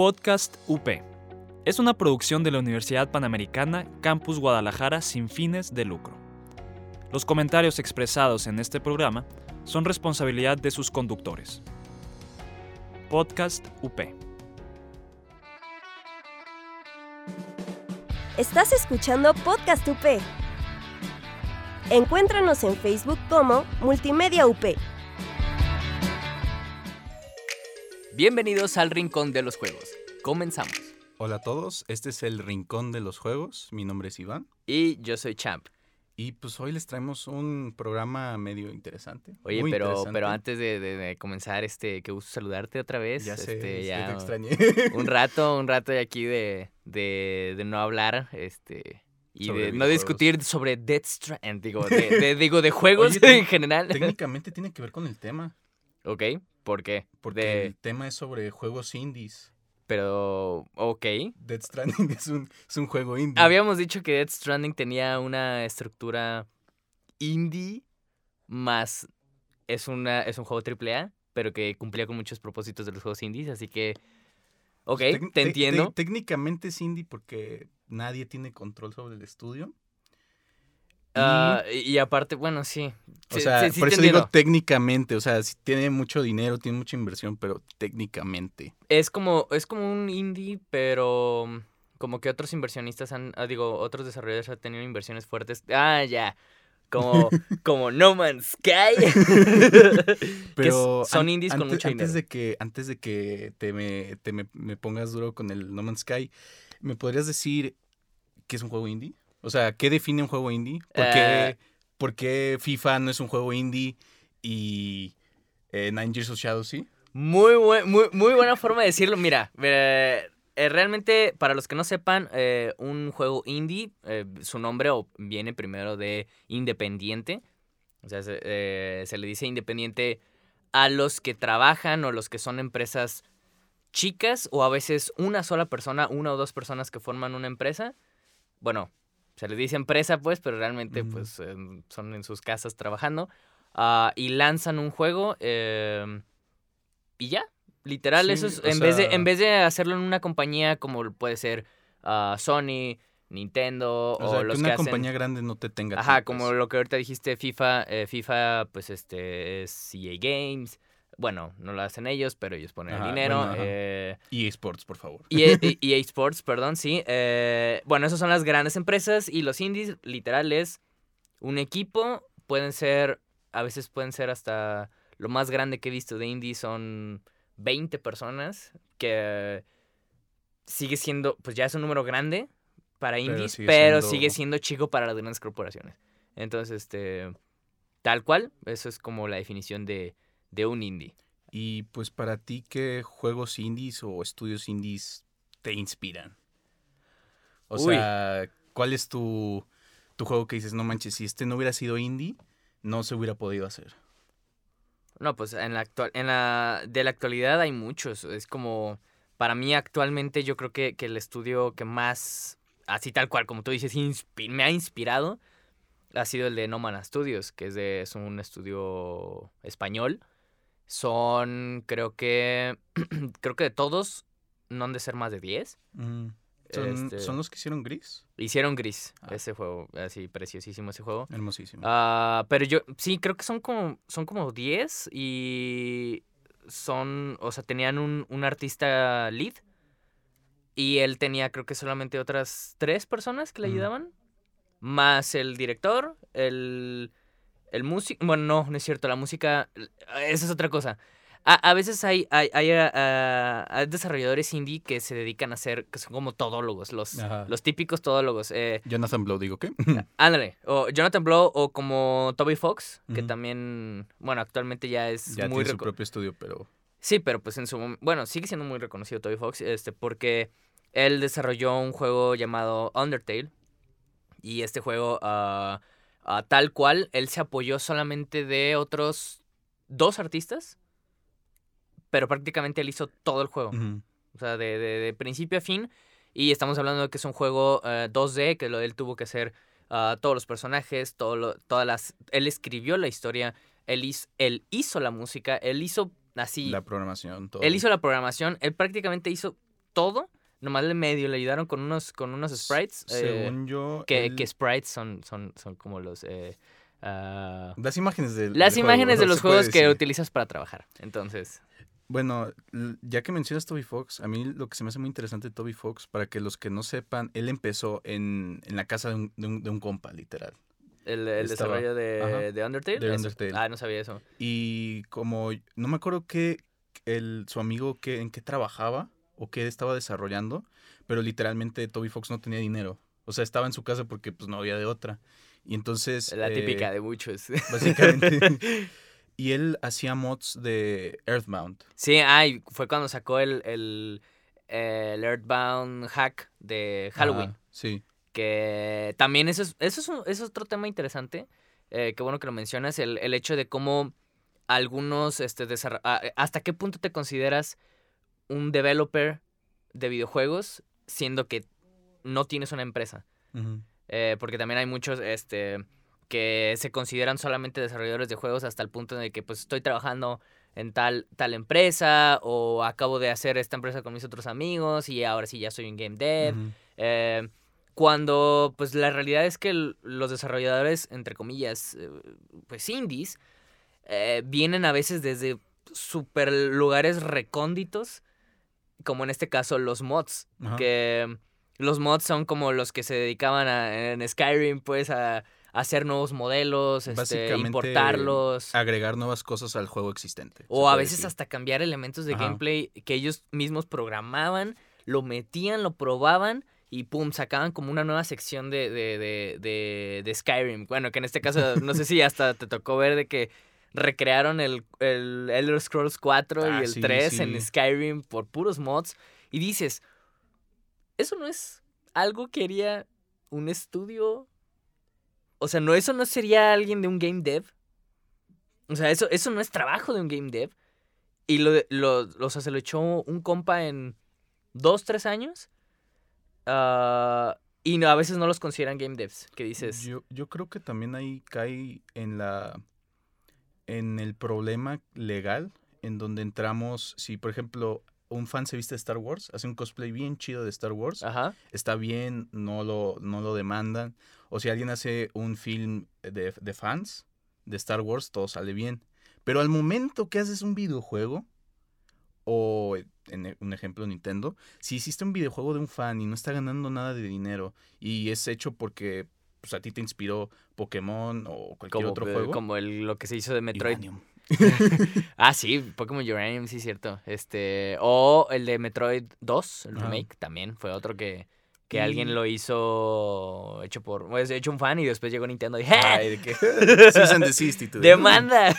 Podcast UP. Es una producción de la Universidad Panamericana Campus Guadalajara sin fines de lucro. Los comentarios expresados en este programa son responsabilidad de sus conductores. Podcast UP. Estás escuchando Podcast UP. Encuéntranos en Facebook como Multimedia UP. Bienvenidos al Rincón de los Juegos. Comenzamos. Hola a todos, este es el Rincón de los Juegos. Mi nombre es Iván. Y yo soy Champ. Y pues hoy les traemos un programa medio interesante. Oye, muy pero, interesante. pero antes de, de- de comenzar, este, qué gusto saludarte otra vez. Ya sé, este, ya te extrañé. un rato, un rato de aquí de, de, de no hablar, este, y Sobre de no discutir sobre Death Stranding, digo, de, digo, de juegos Oye, en general. Técnicamente tiene que ver con el tema, ok, ¿por qué? porque el tema es sobre juegos indies. Pero, ok. Dead Stranding es un, es un juego indie. Habíamos dicho que Death Stranding tenía una estructura indie más es una es un juego AAA, pero que cumplía con muchos propósitos de los juegos indies, así que ok, Tec- te entiendo. técnicamente es indie porque nadie tiene control sobre el estudio. Y, Ah, y, aparte, bueno, sí. o Sí, sea, sí, por eso digo técnicamente, o sea, si tiene mucho dinero, tiene mucha inversión, pero técnicamente. Es como es como un indie, pero mm, como que otros inversionistas han ah, digo, otros desarrolladores han tenido inversiones fuertes. Ah, ya. Como como No Man's Sky. Pero son an- indies con antes, mucho antes dinero. de que antes de que te me, te me, me pongas duro con el No Man's Sky, ¿me podrías decir qué es un juego indie? O sea, ¿qué define un juego indie? ¿Por qué, Eh. por qué FIFA no es un juego indie y eh, Nine Years of Shadow sí? Muy, buen- muy, muy buena forma de decirlo. Mira, eh, eh, realmente, para los que no sepan, un juego indie, su nombre viene primero de independiente. O sea, se, se le dice independiente a los que trabajan o los que son empresas chicas o a veces una sola persona, una o dos personas que forman una empresa. Bueno, se les dice empresa pues, pero realmente pues son en sus casas trabajando. ah, y lanzan un juego em, y ya. Literal, Sí, eso es, en, vez de, en vez de hacerlo en una compañía como puede ser ah, Sony, Nintendo O o, sea, los que que una hacen... compañía grande no te tenga. Ajá, pues. como lo que ahorita dijiste, FIFA, eh, FIFA, pues este es EA Games. Bueno, no lo hacen ellos, pero ellos ponen Ajá, el dinero. bueno, eh, EA Sports, por favor. EA, EA Sports, perdón, sí. eh, bueno, esas son las grandes empresas y los indies, literal, es un equipo. Pueden ser, a veces pueden ser hasta lo más grande que he visto de indies son 20 personas, que sigue siendo, pues ya es un número grande para Pero indies, sigue pero siendo- sigue siendo chico para las grandes corporaciones. Entonces, este, tal cual, eso es como la definición de, de un indie. Y pues para ti, ¿qué juegos indies o estudios indies te inspiran? O Uy. sea, ¿cuál es tu, tu juego que dices, no manches, si este no hubiera sido indie, no se hubiera podido hacer? No, pues en la actual, en la de la actualidad hay muchos. Es como para mí actualmente yo creo que, que el estudio que más así tal cual como tú dices me ha inspirado ha sido el de No Mana Studios, que es de es un estudio español. Son creo que creo que de todos no han de ser más de 10. ¿Son, Este, son los que hicieron Gris? Hicieron Gris, Ah. ese juego, así preciosísimo ese juego. Hermosísimo. Ah, pero yo sí, creo que son como, son como 10 y son, o sea, tenían un, un artista lead y él tenía creo que solamente otras tres personas que le Ujú. ayudaban, más el director, el, el músico, bueno, no, no es cierto, la música, esa es otra cosa. A, a veces hay, hay, hay, ah, ah, hay desarrolladores indie que se dedican a hacer, que son como todólogos, los, Ajá. los típicos todólogos. Eh, Jonathan Blow, digo, ¿qué? Ándale, o Jonathan Blow o como Toby Fox, que también, bueno, actualmente ya es ya muy tiene su propio estudio, pero... Sí, pero pues en su momento, bueno, sigue siendo muy reconocido Toby Fox, este, porque él desarrolló un juego llamado Undertale y este juego, ah, ah, tal cual, él se apoyó solamente de otros dos artistas, pero prácticamente él hizo todo el juego. O sea, de, de- de principio a fin. Y estamos hablando de que es un juego eh, 2D, que lo, él tuvo que hacer ah, todos los personajes, todo lo- todas las... Él escribió la historia, él hizo, él hizo la música, él hizo así... La programación, todo. Él hizo la programación, él prácticamente hizo todo. Nomás le medio le ayudaron con unos, con unos sprites. eh, Según yo. que, que sprites son, son, son como los... eh, ah, Las imágenes del. las imágenes juego, de los juegos que utilizas para trabajar. Entonces, Bueno, ya que mencionas Toby Fox, a mí lo que se me hace muy interesante de Toby Fox, para que los que no sepan, él empezó en, en la casa de un, de un- de un compa, literal. el, desarrollo de, de Undertale. de Undertale. Ah, no sabía eso. Y como no me acuerdo qué el, su amigo que, en qué trabajaba o qué estaba desarrollando, pero literalmente Toby Fox no tenía dinero. O sea, estaba en su casa porque pues no había de otra. Y entonces... La eh, típica de muchos. Básicamente. y él hacía mods de Earthbound. Sí, ay, fue cuando sacó el, el, el Earthbound hack de Halloween. Sí. Que también eso es, eso es, un- eso es otro tema interesante. eh, qué bueno que lo mencionas. El, el hecho de cómo algunos, este, hasta qué punto te consideras un developer de videojuegos siendo que no tienes una empresa. Eh, porque también hay muchos este, que se consideran solamente desarrolladores de juegos hasta el punto de que pues estoy trabajando en tal, tal empresa o acabo de hacer esta empresa con mis otros amigos y ahora sí ya soy un game dev. Eh, cuando pues la realidad es que los desarrolladores, entre comillas, eh, pues indies, eh, vienen a veces desde super lugares recónditos, como en este caso los mods, Ajá. que los mods son como los que se dedicaban a, en Skyrim, pues, a, a hacer nuevos modelos, este, importarlos. Agregar nuevas cosas al juego existente. O a veces decir. hasta cambiar elementos de Ajá. gameplay que ellos mismos programaban, lo metían, lo probaban y pum, sacaban como una nueva sección de, de, de, de, de Skyrim. Bueno, que en este caso, no sé si hasta te tocó ver de que recrearon el, el Elder Scrolls 4 Ah, y el sí, 3 sí. en Skyrim por puros mods. Y dices, ¿eso no es algo que haría un estudio? O sea, ¿no, ¿eso no sería alguien de un game dev? O sea, eso, eso no es trabajo de un game dev. Y lo, lo, lo- o sea, se lo echó un compa en dos, tres años. Ah, y no- a veces no los consideran game devs. Que dices, Yo, yo creo que también ahí cae en la en el problema legal en donde entramos si por ejemplo un fan se viste de Star Wars, hace un cosplay bien chido de Star Wars, ajá, está bien, no lo, no lo demandan. O si alguien hace un film de, de fans de Star Wars, todo sale bien. Pero al momento que haces un videojuego, o en un ejemplo Nintendo, si hiciste un videojuego de un fan y no está ganando nada de dinero y es hecho porque pues, a ti te inspiró Pokémon o cualquier como, otro eh, juego. como el- lo que se hizo de Metroid. Uranium. Ah, sí, Pokémon Uranium, sí, cierto. Este, o el de Metroid 2, el remake, también fue otro que, que Y- alguien lo hizo hecho por, pues, hecho un fan y después llegó Nintendo y Ay, de todo. ¡Demanda!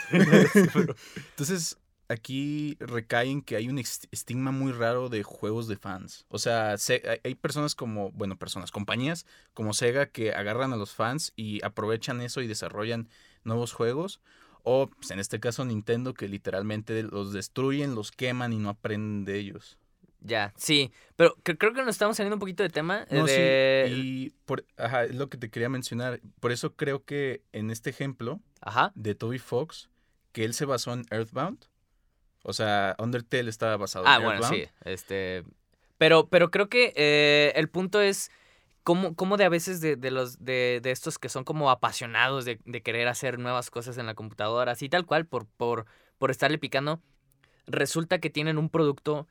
Entonces, aquí recaen que hay un estigma muy raro de juegos de fans. O sea, se- hay- personas como, bueno, personas, compañías como Sega que agarran a los fans y aprovechan eso y desarrollan nuevos juegos. O, pues, en este caso, Nintendo, que literalmente los destruyen, los queman y no aprenden de ellos. ya, sí. Pero cre- creo que nos estamos saliendo un poquito de tema. eh, No, sí, y por, ajá, es lo que te quería mencionar. Por eso creo que en este ejemplo, Ajá. de Toby Fox que él se basó en Earthbound. O sea, Undertale estaba basado Ah, en bueno, Earthbound. sí. Este. Pero, pero creo que eh, el punto es cómo, cómo de a veces de, de los de, de estos que son como apasionados de, de querer hacer nuevas cosas en la computadora, así tal cual, por, por, por estarle picando, resulta que tienen un producto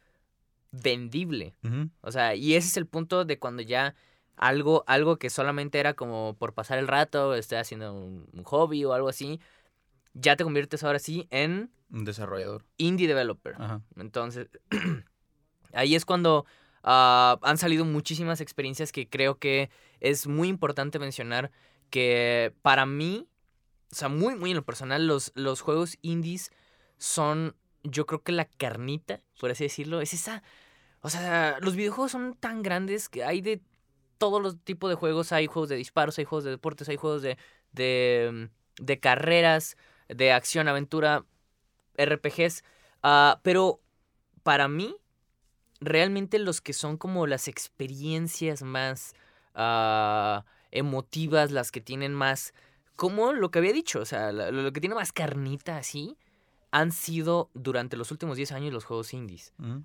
vendible. O sea, y ese es el punto de cuando ya algo, algo que solamente era como por pasar el rato, estoy haciendo un, un hobby o algo así, ya te conviertes ahora sí en Un desarrollador. indie developer. Ajá. Entonces, ahí es cuando ah, han salido muchísimas experiencias que creo que es muy importante mencionar que para mí, o sea, muy, muy en lo personal, los, los juegos indies son, yo creo que la carnita, por así decirlo, es esa, o sea, los videojuegos son tan grandes que hay de todos los tipos de juegos, hay juegos de disparos, hay juegos de deportes, hay juegos de, de, de carreras, de acción, aventura, RPGs, ah, pero para mí, realmente los que son como las experiencias más ah, emotivas, las que tienen más, como lo que había dicho, o sea, lo, que tiene más carnita así, han sido durante los últimos 10 años los juegos indies. Ujú.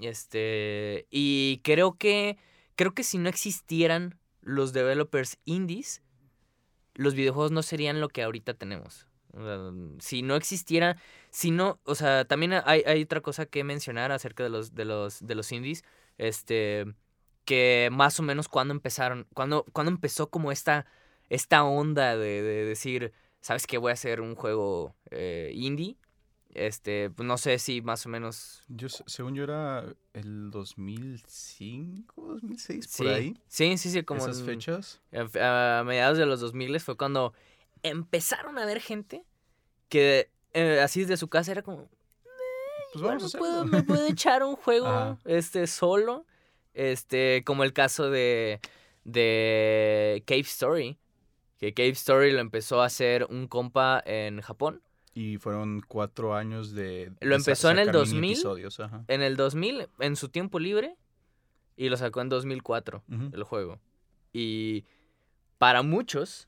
Este, y creo que creo que si no existieran los developers indies, los videojuegos no serían lo que ahorita tenemos. Sea, si no existiera, si no, o sea, también hay, hay otra cosa que mencionar acerca de los, de los, de los indies, este, que más o menos cuando empezaron, cuando, cuando empezó como esta, esta onda de, de decir, ¿sabes qué? Voy a hacer un juego eh, indie. Este, pues no sé si más o menos. Yo, se- según yo era el 2005, 2006, Sí, por ahí. sí, sí, sí, como Esas en- fechas. a, a mediados de los 2000 fue cuando empezaron a ver gente que eh, así desde su casa era como, Pues Igual vamos a me, puedo, me puedo echar un juego Ajá. este solo. Este, como el caso de, de Cave Story. Que Cave Story lo empezó a hacer un compa en Japón. Y fueron cuatro años de. Lo empezó en el sacar mini 2000. episodios, ajá. En el 2000, en su tiempo libre. Y lo sacó en 2004, Ujú. el juego. Y para muchos,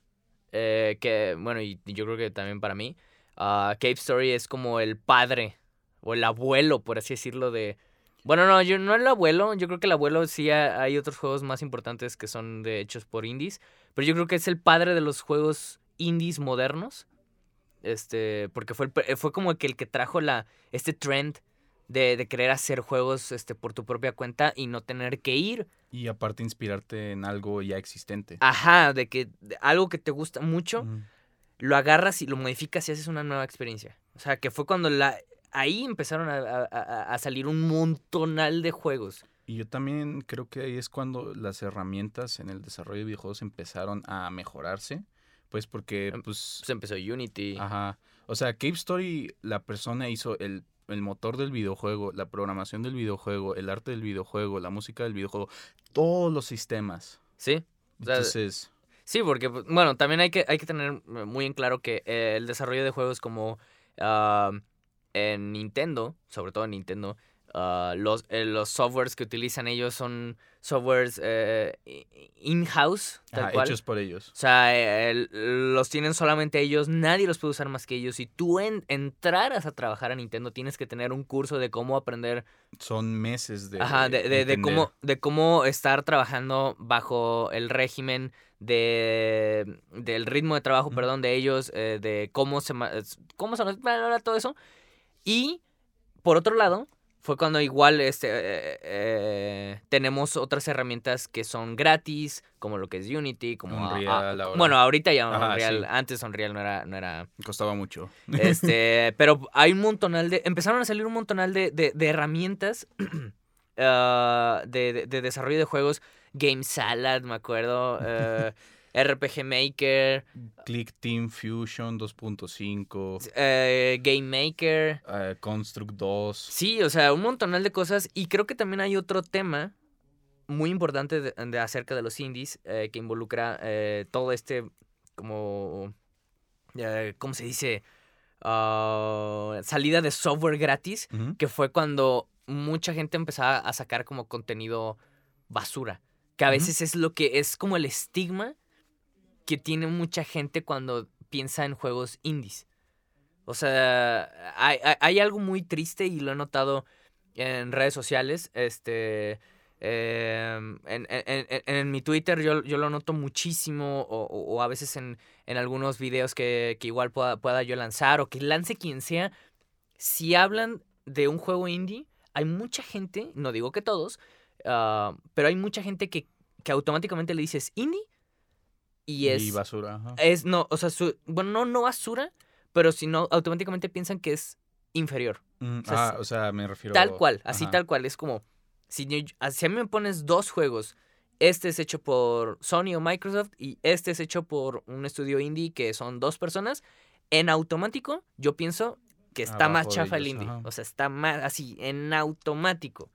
eh, que, bueno, y yo creo que también para mí, ah, Cave Story es como el padre o el abuelo, por así decirlo, de... Bueno, no, yo no el abuelo, yo creo que el abuelo sí ha- hay otros juegos más importantes que son de hechos por indies, pero yo creo que es el padre de los juegos indies modernos. Este, porque fue, el fue como que el que trajo la, este trend de, de querer hacer juegos este, por tu propia cuenta y no tener que ir Y aparte inspirarte en algo ya existente. Ajá, de que de algo que te gusta mucho, lo agarras y lo modificas y haces una nueva experiencia. O sea, que fue cuando la ahí empezaron a, a- a- salir un montonal de juegos. Y yo también creo que ahí es cuando las herramientas en el desarrollo de videojuegos empezaron a mejorarse. Pues porque, Em, pues. Pues empezó Unity. Ajá. O sea, Cave Story, la persona hizo el, el motor del videojuego, la programación del videojuego, el arte del videojuego, la música del videojuego, todos los sistemas. Sí. O sea, Entonces, Sí, porque, pues, bueno, también hay que, hay que tener eh, muy en claro que eh, el desarrollo de juegos como ah, en Nintendo, sobre todo en Nintendo, ah, los, eh, los softwares que utilizan ellos son softwares eh, in-house, hechos por ellos. O sea, eh, los tienen solamente ellos, nadie los puede usar más que ellos. Si tú en- entraras a trabajar a Nintendo, tienes que tener un curso de cómo aprender Son meses de. Ajá, de, de- de entender. cómo, de cómo estar trabajando bajo el régimen de del ritmo de trabajo, perdón, de ellos, de cómo se cómo se todo eso. Y por otro lado, fue cuando igual este eh, eh, tenemos otras herramientas que son gratis, como lo que es Unity, como a- a- Unreal bueno, ahorita ya Ajá, Unreal, sí. antes Unreal no era no era Costaba mucho. este, pero hay un montonal de. Empezaron a salir un montonal de, de, de herramientas ah, de, de- de desarrollo de juegos. Game Salad, me acuerdo. RPG Maker. Click Team Fusion 2.5. eh, Game Maker. eh, Construct 2. Sí, o sea, un montonal de cosas. Y creo que también hay otro tema muy importante de, de acerca de los indies eh, que involucra eh, todo este como ¿cómo se dice? Ah, salida de software gratis que fue cuando mucha gente empezaba a sacar como contenido basura que a veces es lo que es como el estigma que tiene mucha gente cuando piensa en juegos indies o sea, hay, algo muy triste y lo he notado en redes sociales. Este. em, en, en- en- mi Twitter yo, yo lo noto muchísimo. O, o- a veces en, en algunos videos que, que igual pueda, pueda yo lanzar. O que lance quien sea. Si hablan de un juego indie, hay mucha gente, no digo que todos, ah, pero hay mucha gente que, que automáticamente le dices indie. Y es. Y basura. ajá. Es, no, o sea, su- bueno, no, no basura, pero si no, automáticamente piensan que es inferior. Mm, o sea, ah, o sea, me refiero. Tal cual, así ajá. tal cual. Es como, si, yo- si a mí me pones dos juegos, este es hecho por Sony o Microsoft y este es hecho por un estudio indie que son dos personas, en automático yo pienso que está más Abajo chafa el indie. ajá. O sea, está más así, en automático.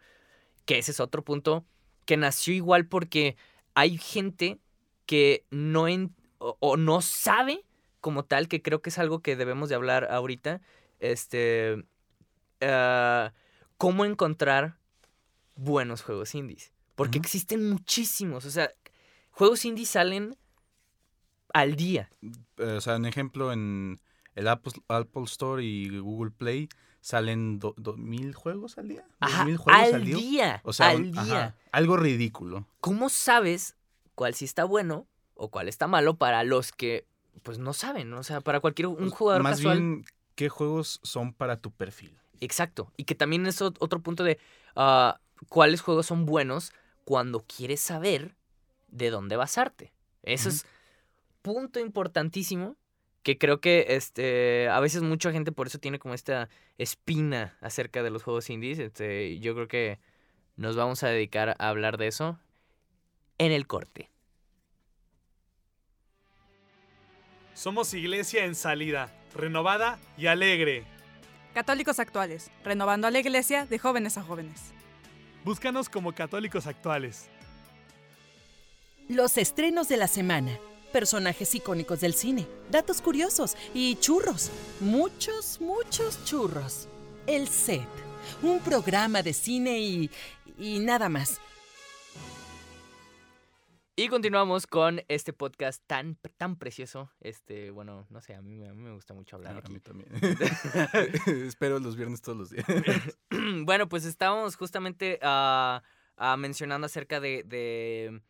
Que ese es otro punto que nació igual porque hay gente que no en- o, o no sabe como tal, que creo que es algo que debemos de hablar ahorita, este, ah, cómo encontrar buenos juegos indies. Porque existen muchísimos, o sea, juegos indies salen al día. Eh, o sea, un ejemplo en el Apple, Apple Store y Google Play salen mil juegos al día. Ajá, mil juegos al día. O sea, al día. ajá, algo ridículo. ¿Cómo sabes cuál sí está bueno o cuál está malo para los que pues no saben? O sea, para cualquier un Pues, jugador Más casual. bien, ¿qué juegos son para tu perfil? Exacto. Y que también es ot- otro punto de ah, cuáles juegos son buenos cuando quieres saber de dónde basarte. Eso Ujú. es punto importantísimo que creo que este a veces mucha gente por eso tiene como esta espina acerca de los juegos indies. Este, yo creo que nos vamos a dedicar a hablar de eso en el corte. Somos iglesia en salida, renovada y alegre. Católicos actuales, renovando a la iglesia de jóvenes a jóvenes. Búscanos como católicos actuales. Los estrenos de la semana, personajes icónicos del cine, datos curiosos y churros. Muchos, muchos churros. El set, un programa de cine y... y nada más. Y continuamos con este podcast tan, tan precioso. Este, bueno, no sé, a mí, me- a mí me gusta mucho hablar a mí también. Espero los viernes todos los días. bueno, pues estábamos justamente ah, mencionando acerca de, de,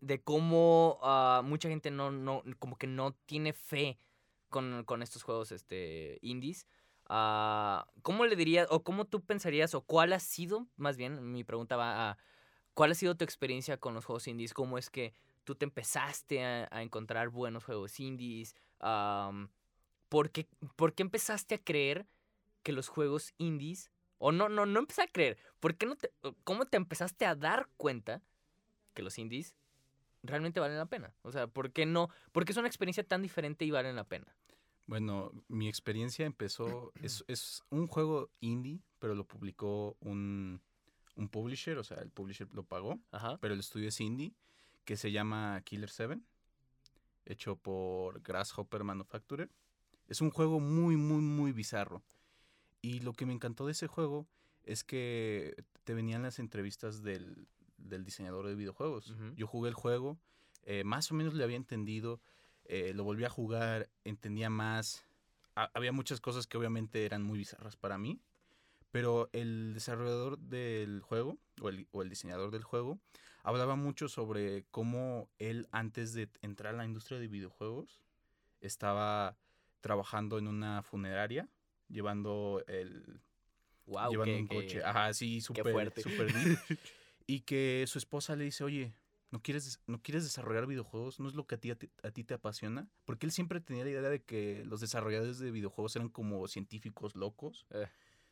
de cómo ah, mucha gente no, no, como que no tiene fe con, con estos juegos este, indies. ¿Cómo le dirías, o cómo tú pensarías, o cuál ha sido, más bien, mi pregunta va a, ¿cuál ha sido tu experiencia con los juegos indies? ¿Cómo es que tú te empezaste a, encontrar buenos juegos indies? ¿por, qué, ¿Por qué empezaste a creer que los juegos indies o no, no, no empecé a creer. ¿Por qué no te, ¿Cómo te empezaste a dar cuenta que los indies realmente valen la pena? O sea, ¿por qué no? ¿Por qué es una experiencia tan diferente y valen la pena? Bueno, mi experiencia empezó, es, es un juego indie, pero lo publicó un, un publisher, o sea, el publisher lo pagó, Ajá. pero el estudio es indie, que se llama Killer 7, hecho por Grasshopper Manufacturer. Es un juego muy, muy, muy bizarro. Y lo que me encantó de ese juego es que te venían las entrevistas del, del diseñador de videojuegos. Yo jugué el juego, eh, más o menos le había entendido, eh, lo volví a jugar, entendía más. Ha- había muchas cosas que obviamente eran muy bizarras para mí, pero el desarrollador del juego, o el, o el diseñador del juego, hablaba mucho sobre cómo él antes de entrar a la industria de videojuegos estaba trabajando en una funeraria, llevando el, Wow, llevando un coche, ajá, sí, súper, súper y que su esposa le dice, oye, ¿no quieres, ¿no quieres desarrollar videojuegos? ¿No es lo que a ti, a ti, a ti te apasiona? Porque él siempre tenía la idea de que los desarrolladores de videojuegos eran como científicos locos, Eh,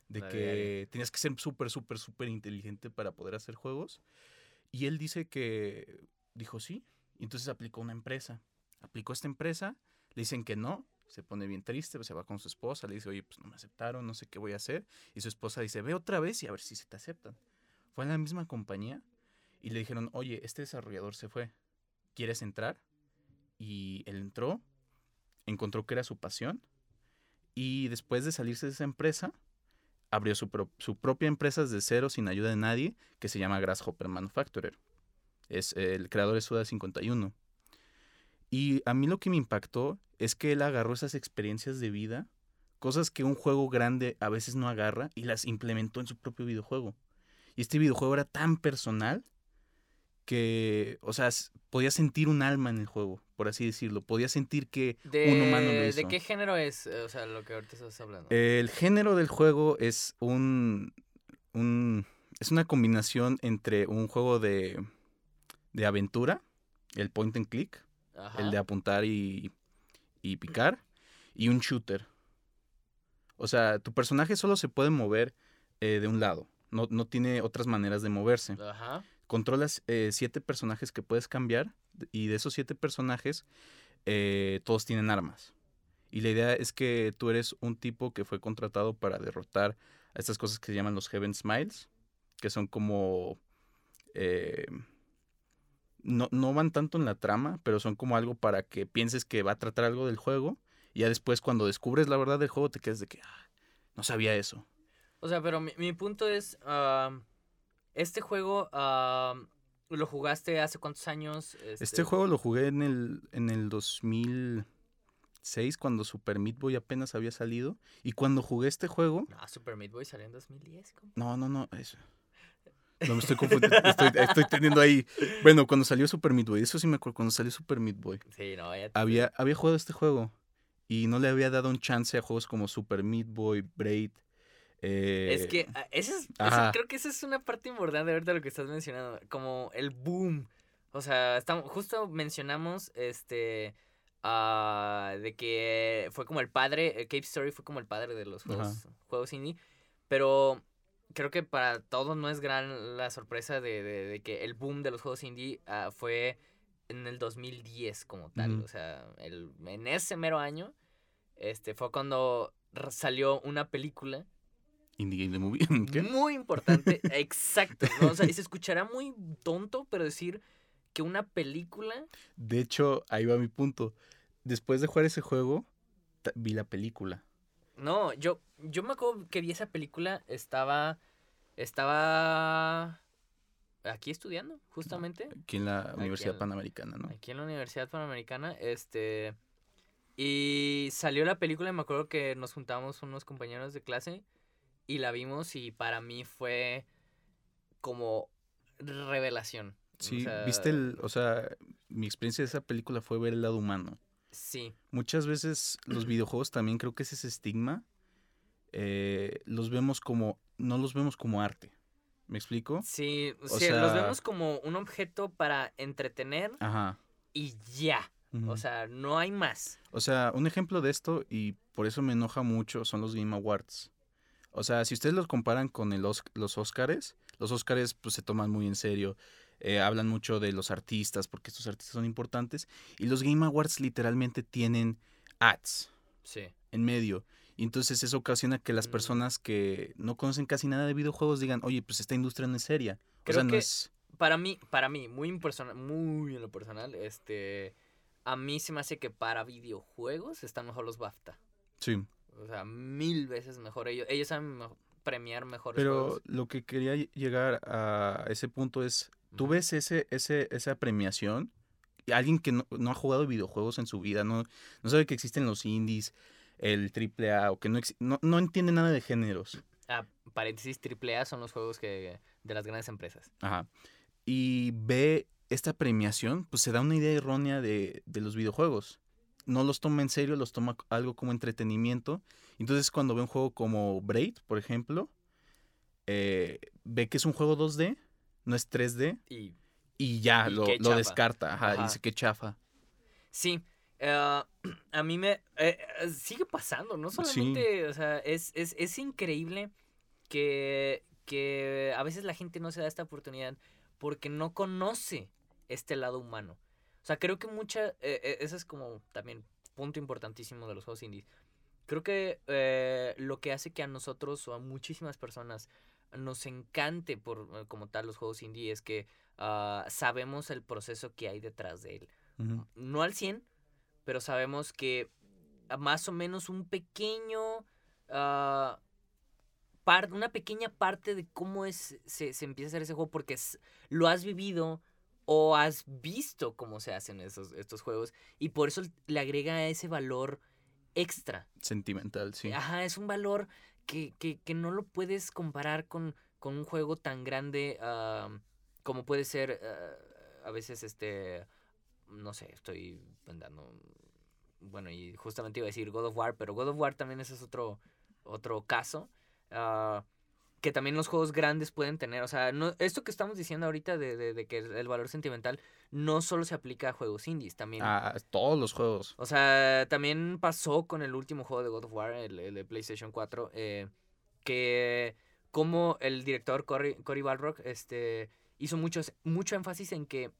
de la que diaria. tenías que ser súper, súper, súper inteligente para poder hacer juegos. Y él dice que dijo sí, y entonces aplicó una empresa. Aplicó esta empresa, le dicen que no, se pone bien triste, se va con su esposa, le dice, oye, pues no me aceptaron, no sé qué voy a hacer. Y su esposa dice, ve otra vez y a ver si se te aceptan. Fue a la misma compañía y le dijeron, oye, este desarrollador se fue, ¿quieres entrar? Y él entró, encontró que era su pasión y después de salirse de esa empresa, abrió su, pro- su propia empresa desde cero sin ayuda de nadie que se llama Grasshopper Manufacturer. Es, el creador es Suda 51. Y a mí lo que me impactó es que él agarró esas experiencias de vida, cosas que un juego grande a veces no agarra, y las implementó en su propio videojuego. Y este videojuego era tan personal que, o sea, podía sentir un alma en el juego, por así decirlo. Podía sentir que de, un humano lo hizo. ¿De qué género es? eh, O sea, lo que ahorita estás hablando. El género del juego es un, un- es una combinación entre un juego de, de aventura, el point and click, Ajá. el de apuntar y, y picar, y un shooter. O sea, tu personaje solo se puede mover eh, de un lado, no, no tiene otras maneras de moverse. Ajá. Controlas eh, siete personajes que puedes cambiar, y de esos siete personajes, eh, todos tienen armas. Y la idea es que tú eres un tipo que fue contratado para derrotar a estas cosas que se llaman los Heaven Smiles, que son como... eh, no, no van tanto en la trama, pero son como algo para que pienses que va a tratar algo del juego. Y ya después, cuando descubres la verdad del juego, te quedas de que "Ah, no sabía eso. O sea, pero mi, mi punto es, este juego lo jugaste hace cuántos años? Este juego lo jugué en el, en el 2006 cuando Super Meat Boy apenas había salido. Y cuando jugué este juego... No, Super Meat Boy salió en 2010. compa. No, no, no. Eso. No me estoy confundiendo. estoy, estoy teniendo ahí... Bueno, cuando salió Super Meat Boy. Eso sí me acuerdo. Cuando salió Super Meat Boy. Sí, no, ya Había, había jugado este juego. Y no le había dado un chance a juegos como Super Meat Boy, Braid. Eh, Es que ah, ese es, ese- ajá. creo que esa es una parte importante de ahorita lo que estás mencionando, como el boom. O sea, estamos, justo mencionamos este ah, de que fue como el padre, eh, Cave Story fue como el padre de los juegos, juegos indie, pero creo que para todos no es gran la sorpresa de, de- de que el boom de los juegos indie ah, fue en el 2010 como tal, o sea, el, en ese mero año este fue cuando salió una película Indie Game The Movie. ¿Qué? muy importante, exacto. ¿no? O sea, y se escuchará muy tonto, pero decir que una película. De hecho, ahí va mi punto. Después de jugar ese juego, vi la película. No, yo, yo me acuerdo que vi esa película, estaba. Estaba. Aquí estudiando, justamente. Aquí en la Universidad en- Panamericana, ¿no? Aquí en la Universidad Panamericana. Este. Y salió la película y me acuerdo que nos juntamos unos compañeros de clase y la vimos y para mí fue como revelación. O Sí, sea, viste el, o sea, mi experiencia de esa película fue ver el lado humano. Sí, Muchas veces los videojuegos también creo que es ese estigma. eh, los vemos como, no los vemos como arte. ¿Me explico? sí, O sí, los sea- vemos como un objeto para entretener Ajá. y ya. O sea, no hay más. O sea, un ejemplo de esto, y por eso me enoja mucho, son los Game Awards. O sea, si ustedes los comparan con el Os- los Oscars, los Oscars pues se toman muy en serio. eh, hablan mucho de los artistas, porque estos artistas son importantes. Y los Game Awards literalmente tienen ads Sí. en medio. Y entonces eso ocasiona que las Mm. personas que no conocen casi nada de videojuegos digan, oye, pues esta industria no es seria. O Creo sea, no que- es... Para mí, para mí, muy impersonal, muy en lo personal, este. A mí se me hace que para videojuegos están mejor los BAFTA. Sí. O sea, mil veces mejor. Ellos, ellos saben me- premiar mejores Pero juegos. lo que quería ll- llegar a ese punto es, tú ves ese, ese, esa premiación, alguien que no, no ha jugado videojuegos en su vida, no, no sabe que existen los indies, el triple A, o que no, no, no entiende nada de géneros. Ah, paréntesis, AAA son los juegos que de las grandes empresas. Ajá. Y ve esta premiación, pues se da una idea errónea de, de los videojuegos. No los toma en serio, los toma algo como entretenimiento. Entonces cuando ve un juego como Braid, por ejemplo, eh, ve que es un juego 2D, no es 3D, Y y ya Y lo, lo descarta. Ajá, Ajá. dice que chafa. sí, eh, a mí me. eh, eh, sigue pasando, no Sí. solamente. O sea, es, es, es increíble que, que a veces la gente no se da esta oportunidad porque no conoce este lado humano. O sea, creo que mucha. eh, eh, ese es como también punto importantísimo de los juegos indies. Creo que eh, lo que hace que a nosotros o a muchísimas personas nos encante por eh, como tal los juegos indie es que ah, sabemos el proceso que hay detrás de él. No al 100, pero sabemos que más o menos un pequeño ah, par- una pequeña parte de cómo es se, se empieza a hacer ese juego porque es- lo has vivido o has visto cómo se hacen esos, estos juegos y por eso le agrega ese valor extra. Sentimental, sí. Ajá, es un valor que, que, que no lo puedes comparar con, con un juego tan grande como puede ser ah, a veces este, no sé, estoy dando, bueno, y justamente iba a decir God of War, pero God of War también ese es otro, otro caso. ah, que también los juegos grandes pueden tener. O sea, no, esto que estamos diciendo ahorita de, de- de que el valor sentimental no solo se aplica a juegos indies, también Ah, todos los juegos. o sea, también pasó con el último juego de God of War, el, el de PlayStation 4, eh, que como el director Cory, Cory Balrog este, hizo muchos, mucho énfasis en que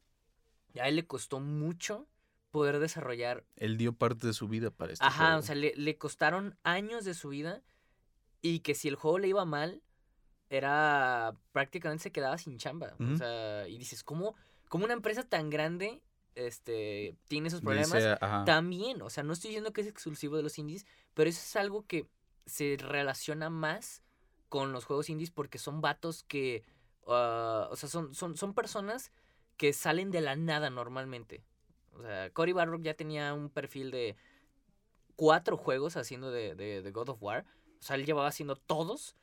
a él le costó mucho poder desarrollar. Él dio parte de su vida para este Ajá, juego. o sea, le, le costaron años de su vida y que si el juego le iba mal, era prácticamente se quedaba sin chamba. O sea, y dices, ¿cómo, cómo una empresa tan grande este, tiene esos problemas? También, o sea, no estoy diciendo que es exclusivo de los indies, pero eso es algo que se relaciona más con los juegos indies porque son vatos que, ah, o sea, son, son, son personas que salen de la nada normalmente. O sea, Cory Barrock ya tenía un perfil de cuatro juegos haciendo de, de, de God of War. O sea, él llevaba haciendo todos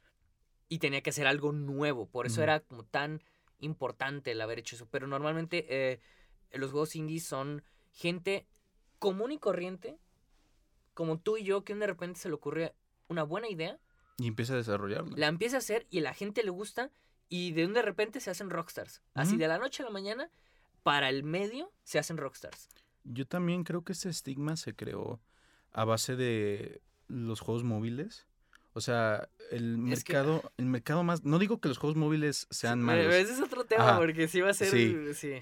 y tenía que hacer algo nuevo. Por eso era como tan importante el haber hecho eso. Pero normalmente eh, los juegos indies son gente común y corriente, como tú y yo, que de repente se le ocurre una buena idea, Y empieza a desarrollarlo. la empieza a hacer y a la gente le gusta y de un de repente se hacen rockstars. Así de la noche a la mañana, para el medio se hacen rockstars. Yo también creo que este estigma se creó a base de los juegos móviles. O sea, el Es que- mercado, el mercado más. No digo que los juegos móviles sean Sí, malos. pero Ese es otro tema, Ajá. porque sí va a ser. Sí.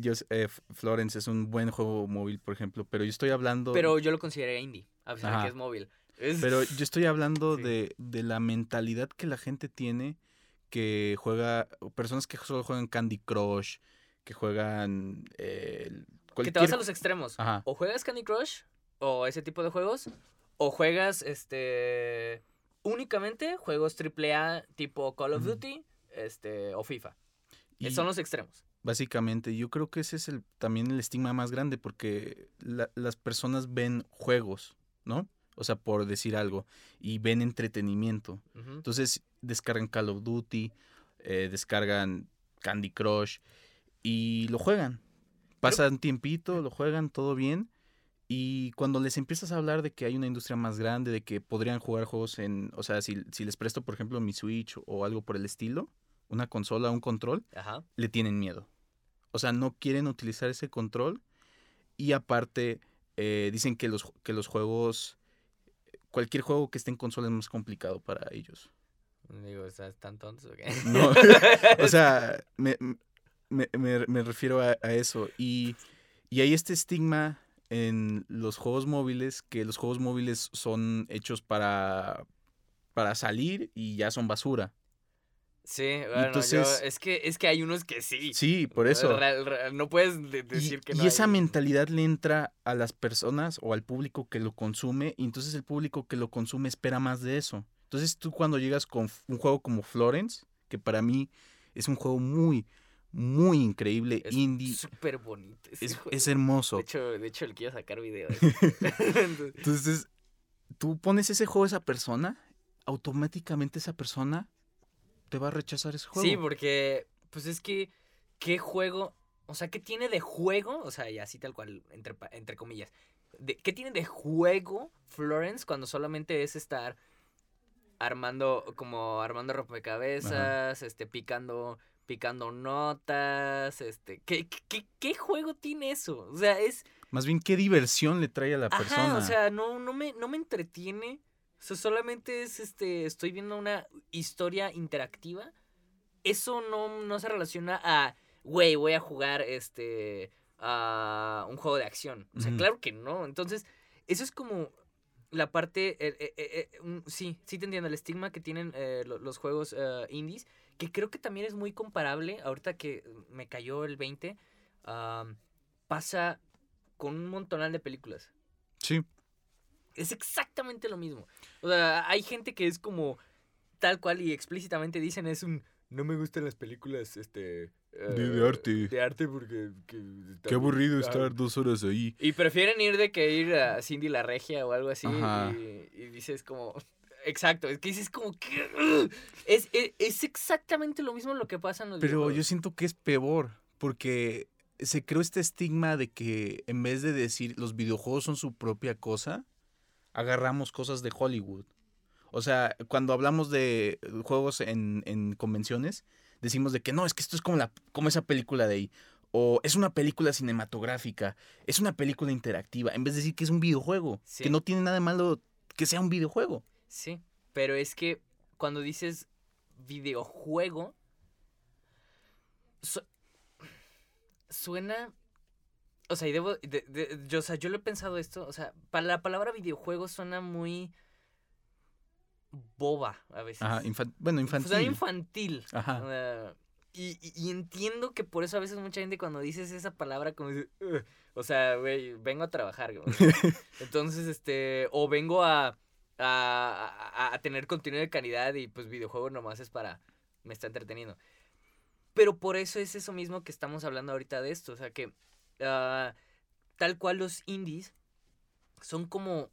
yo eh, Florence es un buen juego móvil, por ejemplo, pero yo estoy hablando. Pero yo lo consideraría indie, a pesar de que es móvil. Es- Pero yo estoy hablando Sí. de, de la mentalidad que la gente tiene que juega, personas que solo juegan Candy Crush, que juegan eh, que te vas a los extremos. Ajá. O juegas Candy Crush, o ese tipo de juegos, o juegas este únicamente juegos AAA tipo Call of. Duty este, o FIFA. y Son los extremos. Básicamente, yo creo que ese es el, también el estigma más grande porque la- las personas ven juegos, ¿no? O sea, por decir algo, y ven entretenimiento. Entonces descargan Call of Duty, eh, descargan Candy Crush y lo juegan. Pasan tiempito, lo juegan, todo bien. Y cuando les empiezas a hablar de que hay una industria más grande, de que podrían jugar juegos en, o sea, si, si les presto, por ejemplo, mi Switch o algo por el estilo, una consola, un control, Ajá. le tienen miedo. O sea, no quieren utilizar ese control. Y aparte, eh, dicen que los, que los juegos, cualquier juego que esté en consola es más complicado para ellos. Digo, sea, ¿están tontos o qué? No, o sea, me, me- me- me refiero a, a eso. Y, y hay este estigma en los juegos móviles, que los juegos móviles son hechos para, para salir y ya son basura. Sí, bueno, entonces- yo, es que es que hay unos que sí. Sí, por eso. Real- real- no puedes de- Y, decir que y no. esa hay- mentalidad le entra a las personas o al público que lo consume, y entonces el público que lo consume espera más de eso. Entonces tú cuando llegas con un juego como Florence, que para mí es un juego muy, muy increíble, Es indie, súper bonito. es, hermoso. De hecho, de hecho, le quiero sacar video. Entonces, tú pones ese juego a esa persona, automáticamente esa persona te va a rechazar ese juego. sí, porque, pues es que, ¿qué juego? O sea, ¿qué tiene de juego? O sea, y así tal cual, entre, entre comillas. De, ¿Qué tiene de juego Florence cuando solamente es estar armando, como armando rompecabezas, este, picando, picando notas, este, ¿qué, qué, qué juego tiene eso? O sea, es... Más bien, ¿qué diversión le trae a la Ajá, persona? o sea, no, no, me, no me entretiene. O sea, solamente es, este, estoy viendo una historia interactiva. Eso no, no se relaciona a, güey, voy a jugar, este, a un juego de acción. O sea, claro que no. Entonces, eso es como la parte, eh, eh, eh, sí, sí te entiendo, el estigma que tienen lo- los juegos indies, que creo que también es muy comparable, ahorita que me cayó el 20, am, pasa con un montonal de películas. Sí. Es exactamente lo mismo. O sea, hay gente que es como tal cual y explícitamente dicen es un no me gustan las películas este De- de arte. de arte porque que Qué aburrido ah, estar dos horas ahí. y prefieren ir de que ir a Cindy la Regia o algo así y dices como exacto, es que dices como que es, es, es exactamente lo mismo lo que pasa en los Pero yo siento que es peor, porque se creó este estigma de que en vez de decir los videojuegos son su propia cosa, agarramos cosas de Hollywood. O sea, cuando hablamos de juegos en, en convenciones, decimos de que no, es que esto es como, la, como esa película de ahí. O es una película cinematográfica, es una película interactiva, en vez de decir que es un videojuego, Sí. que no tiene nada de malo que sea un videojuego. Sí, pero es que cuando dices videojuego, su- suena... O sea, y debo... de- de- yo, o sea, yo lo he pensado esto, o sea, para la palabra videojuego suena muy boba a veces. Ajá, infan- bueno, infantil. Suena infantil. Ajá. o sea, y, y- entiendo que por eso a veces mucha gente cuando dices esa palabra como dice, o sea, güey, vengo a trabajar. Entonces, este, o vengo a, a, a- a tener contenido de calidad y pues videojuego nomás es para, me está entreteniendo. Pero por eso es eso mismo que estamos hablando ahorita de esto, o sea que ah, tal cual los indies son como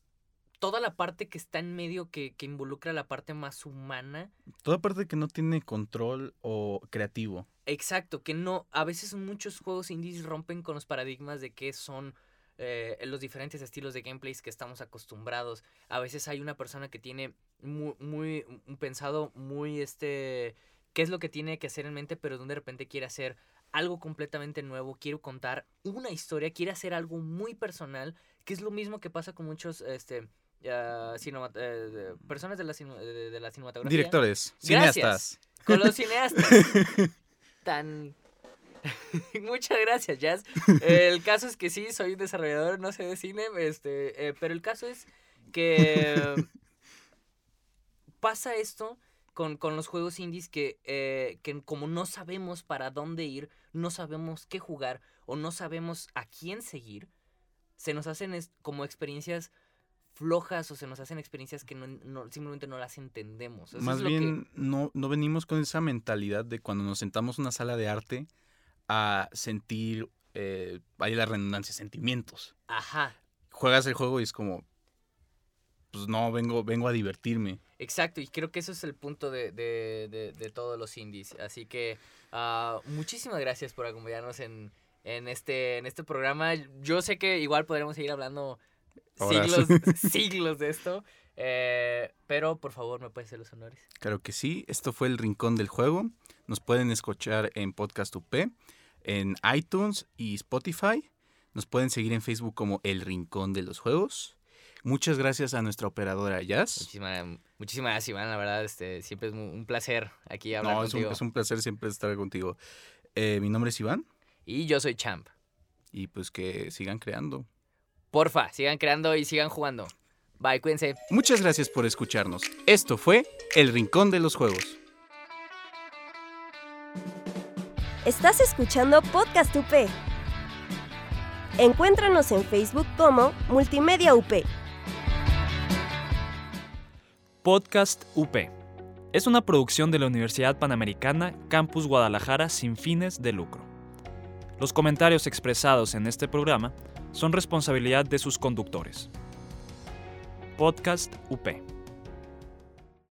toda la parte que está en medio que, que involucra la parte más humana. Toda parte que no tiene control o creativo. Exacto, que no, a veces muchos juegos indies rompen con los paradigmas de qué son eh, los diferentes estilos de gameplays que estamos acostumbrados. A veces hay una persona que tiene muy, muy un pensado muy este qué es lo que tiene que hacer en mente, pero de repente quiere hacer algo completamente nuevo, quiere contar una historia, quiere hacer algo muy personal, que es lo mismo que pasa con muchos este cinema- de- personas de la, de, de la cinematografía. Directores, Gracias. cineastas. Con los cineastas. Tan. Muchas gracias, Jazz. El caso es que sí, soy desarrollador, no sé de cine, este, eh, pero el caso es que pasa esto con, con los juegos indies que, eh, que como no sabemos para dónde ir, no sabemos qué jugar o no sabemos a quién seguir, se nos hacen como experiencias flojas o se nos hacen experiencias que no, no- simplemente no las entendemos. Eso Más que- bien, no, no venimos con esa mentalidad de cuando nos sentamos en una sala de arte a sentir, eh, hay la redundancia, sentimientos. Ajá, Juegas el juego y es como, pues no, vengo, vengo a divertirme. exacto, y creo que eso es el punto de, de- de- de todos los indies. Así que ah, muchísimas gracias por acompañarnos en, en, este, en este programa. Yo sé que igual podremos seguir hablando Horas. siglos, siglos de esto, eh, pero por favor me puedes hacer los honores. Claro que sí, esto fue el Rincón del Juego. Nos pueden escuchar en Podcast UP, en iTunes y Spotify. Nos pueden seguir en Facebook como El Rincón de los Juegos. Muchas gracias a nuestra operadora Jazz. Muchísimas, muchísimas gracias, Iván. La verdad, este, siempre es un placer aquí hablar No, es un, contigo. es un placer siempre estar contigo. Eh, mi nombre es Iván Y yo soy Champ. y pues que sigan creando. Porfa, sigan creando y sigan jugando. Bye, cuídense. Muchas gracias por escucharnos. Esto fue El Rincón de los Juegos. Estás escuchando Podcast UP. Encuéntranos en Facebook como Multimedia UP. Podcast UP. Es una producción de la Universidad Panamericana Campus Guadalajara sin fines de lucro. Los comentarios expresados en este programa son responsabilidad de sus conductores. Podcast UP.